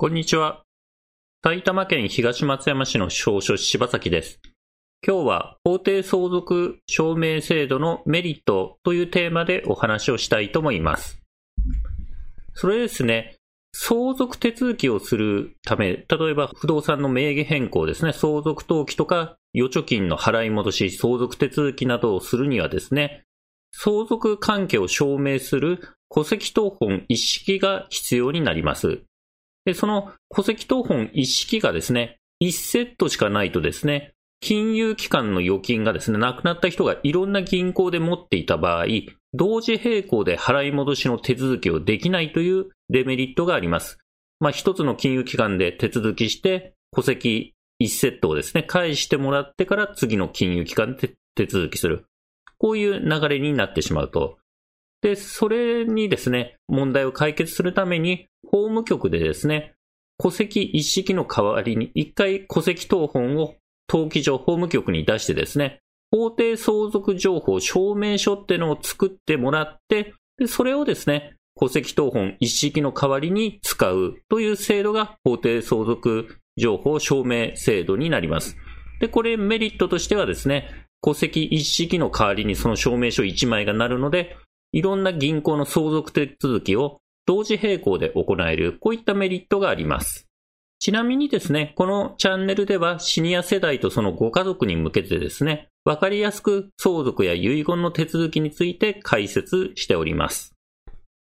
こんにちは。埼玉県東松山市の証書柴崎です。今日は法定相続証明制度のメリットというテーマでお話をしたいと思います。それですね、相続手続きをするため、例えば不動産の名義変更ですね、相続登記とか預貯金の払い戻し、相続手続きなどをするにはですね、相続関係を証明する戸籍謄本一式が必要になります。で、その戸籍謄本一式がですね、1セットしかないとですね、金融機関の預金がですね、亡くなった人がいろんな銀行で持っていた場合、同時並行で払い戻しの手続きをできないというデメリットがあります。まあ、一つの金融機関で手続きして、戸籍1セットをですね、返してもらってから次の金融機関で手続きする。こういう流れになってしまうと。で、それにですね、問題を解決するために、法務局でですね、戸籍一式の代わりに、一回戸籍謄本を登記上法務局に出してですね、法定相続情報証明書っていうのを作ってもらって、でそれをですね、戸籍謄本一式の代わりに使うという制度が法定相続情報証明制度になります。で、これメリットとしてはですね、戸籍一式の代わりにその証明書1枚がなるので、いろんな銀行の相続手続きを同時並行で行える、こういったメリットがあります。ちなみにですね、このチャンネルではシニア世代とそのご家族に向けてですね、わかりやすく相続や遺言の手続きについて解説しております。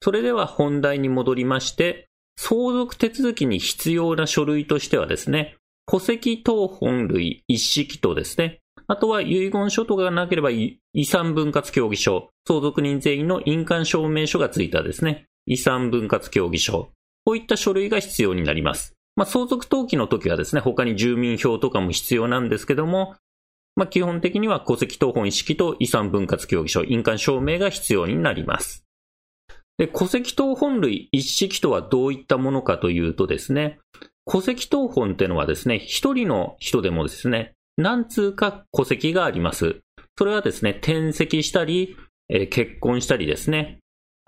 それでは本題に戻りまして、相続手続きに必要な書類としてはですね、戸籍謄本類一式とですね、あとは遺言書とかがなければ遺産分割協議書、相続人全員の印鑑証明書がついたですね、遺産分割協議書、こういった書類が必要になります。まあ、相続登記の時はですね、他に住民票とかも必要なんですけども、まあ、基本的には戸籍謄本一式と遺産分割協議書、印鑑証明が必要になります。で、戸籍謄本類一式とはどういったものかというとですね、戸籍謄本っていうのはですね、一人の人でもですね、何通か戸籍があります。それはですね、転籍したり、えー、結婚したりですね。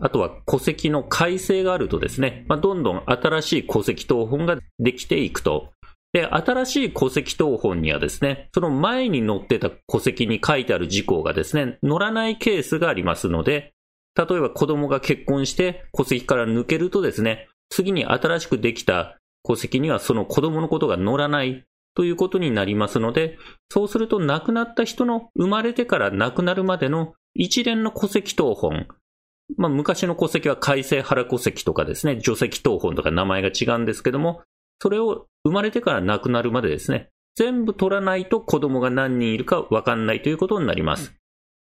あとは戸籍の改正があるとですね、まあ、どんどん新しい戸籍謄本ができていくと。で、新しい戸籍謄本にはですね、その前に載ってた戸籍に書いてある事項がですね、載らないケースがありますので、例えば子供が結婚して戸籍から抜けるとですね、次に新しくできた戸籍にはその子供のことが載らないということになりますので、そうすると亡くなった人の生まれてから亡くなるまでの一連の戸籍謄本、まあ、昔の戸籍は改正原戸籍とかですね、除籍謄本とか名前が違うんですけども、それを生まれてから亡くなるまでですね、全部取らないと子供が何人いるかわかんないということになります。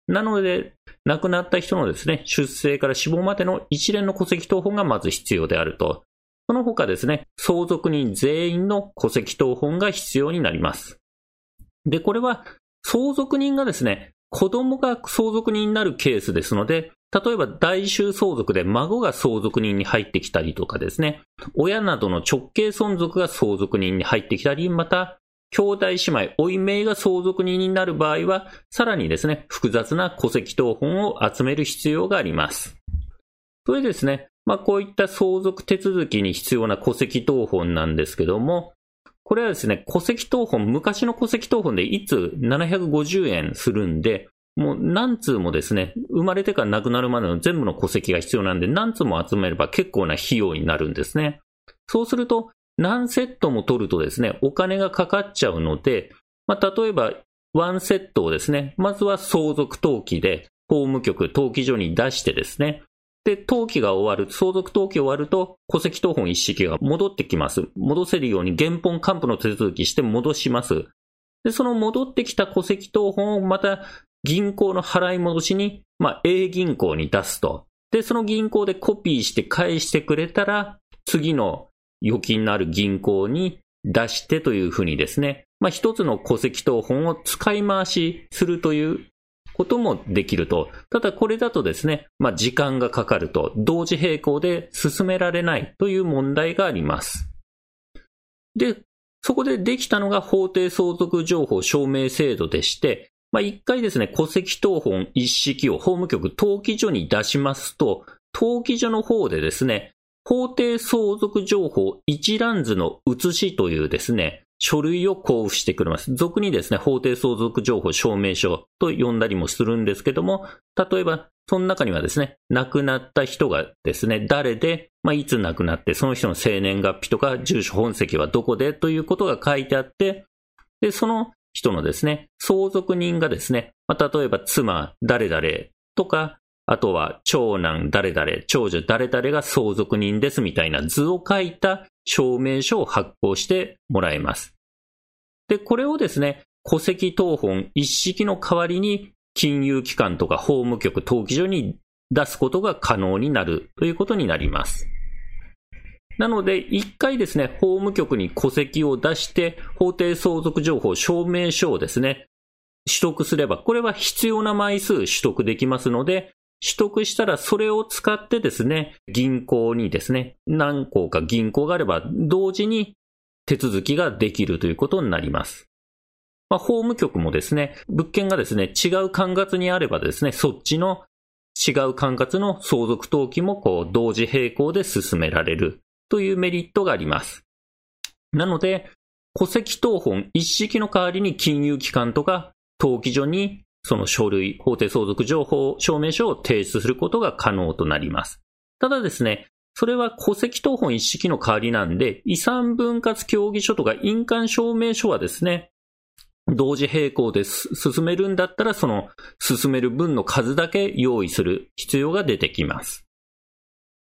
なので、亡くなった人のですね、出生から死亡までの一連の戸籍謄本がまず必要であると。その他ですね、相続人全員の戸籍謄本が必要になります。で、これは相続人がですね、子供が相続人になるケースですので、例えば大衆相続で孫が相続人に入ってきたりとかですね、親などの直系存続が相続人に入ってきたり、また、兄弟姉妹、おいめいが相続人になる場合は、さらにですね、複雑な戸籍謄本を集める必要があります。それでですね、まあ、こういった相続手続きに必要な戸籍謄本なんですけども、これはですね、戸籍謄本、昔の戸籍謄本でいつ750円するんで、もう何通もですね、生まれてから亡くなるまでの全部の戸籍が必要なんで、何通も集めれば結構な費用になるんですね。そうすると、何セットも取るとですね、お金がかかっちゃうので、まあ、例えば、ワンセットをですね、まずは相続登記で、法務局、登記所に出してですね、で、登記が終わる、相続登記終わると、戸籍謄本一式が戻ってきます。戻せるように原本還付の手続きして戻します。で、その戻ってきた戸籍謄本をまた銀行の払い戻しに、まあ、A 銀行に出すと。で、その銀行でコピーして返してくれたら、次の預金のある銀行に出してというふうにですね、まあ、一つの戸籍謄本を使い回しするということもできると。ただこれだとですね、まあ、時間がかかると、同時並行で進められないという問題があります。で、そこでできたのが法定相続情報証明制度でして、まあ、一回ですね、戸籍謄本一式を法務局登記所に出しますと、登記所の方でですね、法定相続情報一覧図の写しというですね、書類を交付してくれます。俗にですね、法定相続情報証明書と呼んだりもするんですけども、例えば、その中にはですね、亡くなった人がですね、誰で、まあ、いつ亡くなって、その人の生年月日とか、住所本籍はどこでということが書いてあって、で、その人のですね、相続人がですね、まあ、例えば妻誰々とか、あとは長男誰々、長女誰々が相続人ですみたいな図を書いた証明書を発行してもらえます。で、これをですね、戸籍謄本一式の代わりに金融機関とか法務局、登記所に出すことが可能になるということになります。なので、一回ですね、法務局に戸籍を出して、法定相続情報証明書をですね、取得すれば、これは必要な枚数取得できますので、取得したらそれを使ってですね、銀行にですね、何個か銀行があれば同時に手続きができるということになります。まあ、法務局もですね、物件がですね、違う管轄にあればですね、そっちの違う管轄の相続登記もこう同時並行で進められるというメリットがあります。なので、戸籍謄本一式の代わりに金融機関とか登記所にその書類、法定相続情報証明書を提出することが可能となります。ただですね、それは戸籍謄本一式の代わりなんで、遺産分割協議書とか印鑑証明書はですね、同時並行で進めるんだったら、その進める分の数だけ用意する必要が出てきます。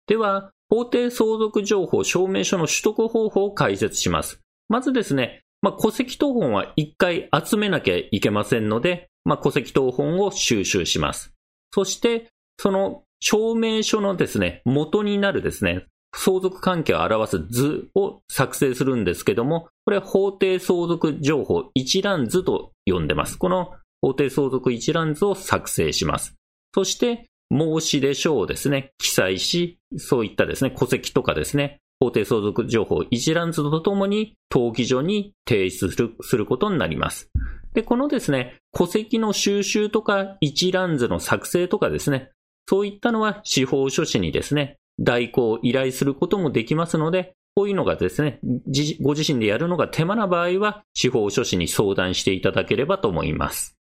では、法定相続情報証明書の取得方法を解説します。まずですね、まあ、戸籍謄本は一回集めなきゃいけませんので、まあ、戸籍謄本を収集します。そして、その証明書のですね、元になるですね、相続関係を表す図を作成するんですけども、これ法定相続情報一覧図と呼んでます。この法定相続一覧図を作成します。そして、申し出書をですね、記載し、そういったですね、戸籍とかですね、法定相続情報一覧図とともに登記所に提出することになります。で、このですね、戸籍の収集とか一覧図の作成とかですね、そういったのは司法書士にですね、代行を依頼することもできますので、こういうのがですね、ご自身でやるのが手間な場合は、司法書士に相談していただければと思います。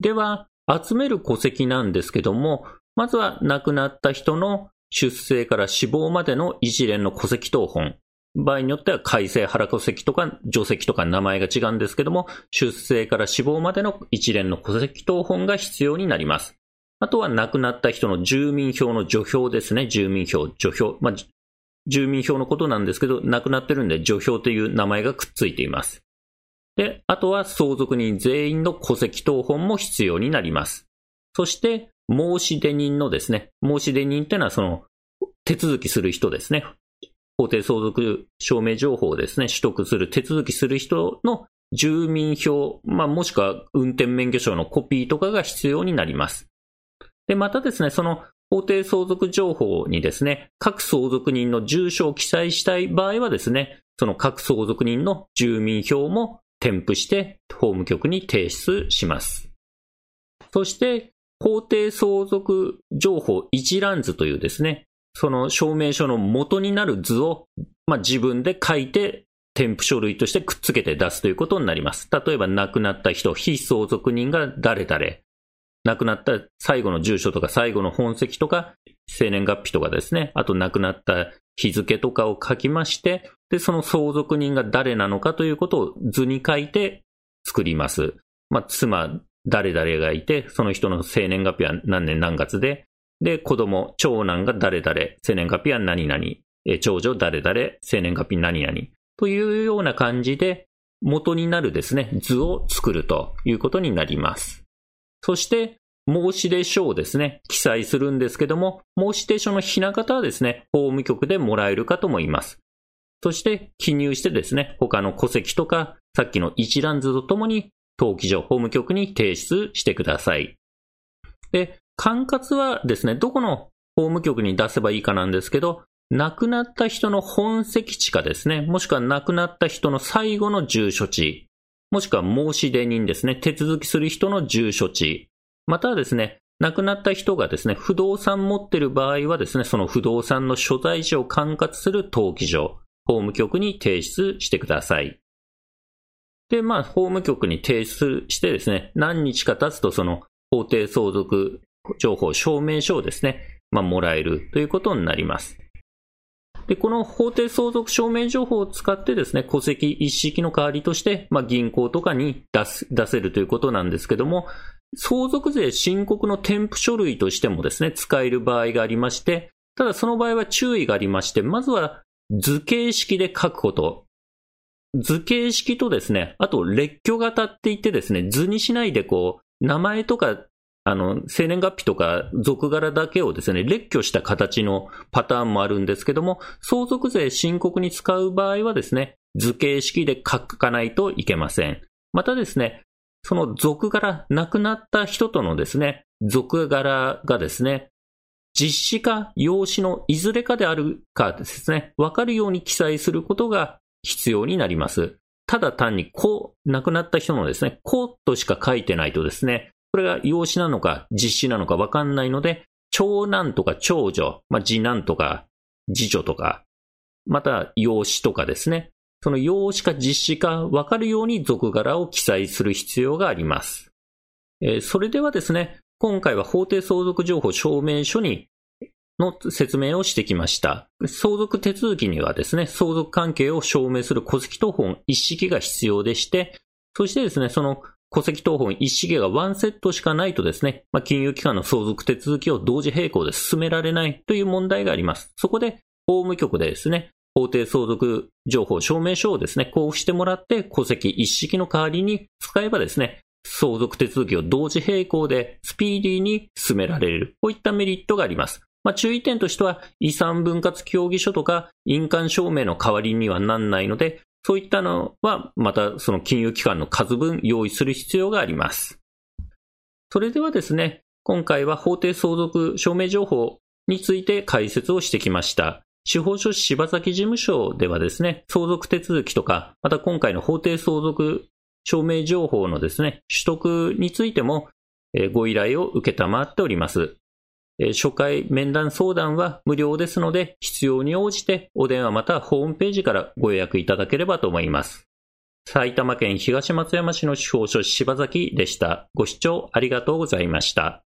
では、集める戸籍なんですけども、まずは亡くなった人の出生から死亡までの一連の戸籍謄本。場合によっては改正原戸籍とか除籍とか名前が違うんですけども、出生から死亡までの一連の戸籍謄本が必要になります。あとは亡くなった人の住民票の除票ですね。住民票、除票。まあ、住民票のことなんですけど、亡くなってるんで除票という名前がくっついています。で、あとは相続人全員の戸籍謄本も必要になります。そして、申し出人のですね、申し出人っていうのはその手続きする人ですね。法定相続証明情報をですね、取得する、手続きする人の住民票、まあ、もしくは運転免許証のコピーとかが必要になります。で、またですね、その法定相続情報にですね、各相続人の住所を記載したい場合はですね、その各相続人の住民票も添付して法務局に提出します。そして、法定相続情報一覧図というですね、その証明書の元になる図を、まあ、自分で書いて添付書類としてくっつけて出すということになります。例えば亡くなった人、非相続人が誰々、亡くなった最後の住所とか最後の本籍とか生年月日とかですね、あと亡くなった日付とかを書きまして、で、その相続人が誰なのかということを図に書いて作ります。まあ、妻、誰々がいて、その人の生年月日は何年何月で、で、子供、長男が誰々、生年月日は何々、え長女誰々、生年月日何々、というような感じで、元になるですね、図を作るということになります。そして、申し出書をですね、記載するんですけども、申し出書のひな形はですね、法務局でもらえるかと思います。そして、記入してですね、他の戸籍とか、さっきの一覧図とともに、登記所、法務局に提出してください。で、管轄はですね、どこの法務局に出せばいいかなんですけど、亡くなった人の本籍地かですね、もしくは亡くなった人の最後の住所地、もしくは申し出人ですね、手続きする人の住所地、またはですね、亡くなった人がですね、不動産持ってる場合はですね、その不動産の所在地を管轄する登記所、法務局に提出してください。で、まあ、法務局に提出してですね、何日か経つとその法定相続情報証明書をですね、まあ、もらえるということになります。で、この法定相続証明情報を使ってですね、戸籍一式の代わりとして、まあ、銀行とかに出す、出せるということなんですけども、相続税申告の添付書類としてもですね、使える場合がありまして、ただその場合は注意がありまして、まずは図形式で書くこと。図形式とですね、あと列挙型って言ってですね、図にしないでこう、名前とか、あの、生年月日とか属柄だけをですね、列挙した形のパターンもあるんですけども、相続税申告に使う場合はですね、図形式で書かないといけません。またですね、その属柄、亡くなった人とのですね、属柄がですね、実子か養子のいずれかであるかですね、わかるように記載することが必要になります。ただ単に子、亡くなった人のですね、子としか書いてないとですね、これが養子なのか実子なのかわかんないので、長男とか長女、まあ、次男とか次女とか、また養子とかですね、その養子か実子かわかるように属柄を記載する必要があります。えー、それではですね、今回は法定相続情報証明書にの説明をしてきました。相続手続きにはですね、相続関係を証明する戸籍謄本一式が必要でして、そしてですね、その戸籍謄本一式がワンセットしかないとですね、まあ、金融機関の相続手続きを同時並行で進められないという問題があります。そこで、法務局でですね、法定相続情報証明書をですね、交付してもらって戸籍一式の代わりに使えばですね、相続手続きを同時並行でスピーディーに進められる。こういったメリットがあります。まあ、注意点としては、遺産分割協議書とか印鑑証明の代わりにはなんないので、そういったのはまたその金融機関の数分用意する必要があります。それではですね、今回は法定相続証明情報について解説をしてきました。司法書士柴崎事務所ではですね、相続手続きとか、また今回の法定相続証明情報のですね、取得についても、ご依頼を受けたまっております。初回面談相談は無料ですので、必要に応じてお電話またはホームページからご予約いただければと思います。埼玉県東松山市の司法書士柴崎でした。ご視聴ありがとうございました。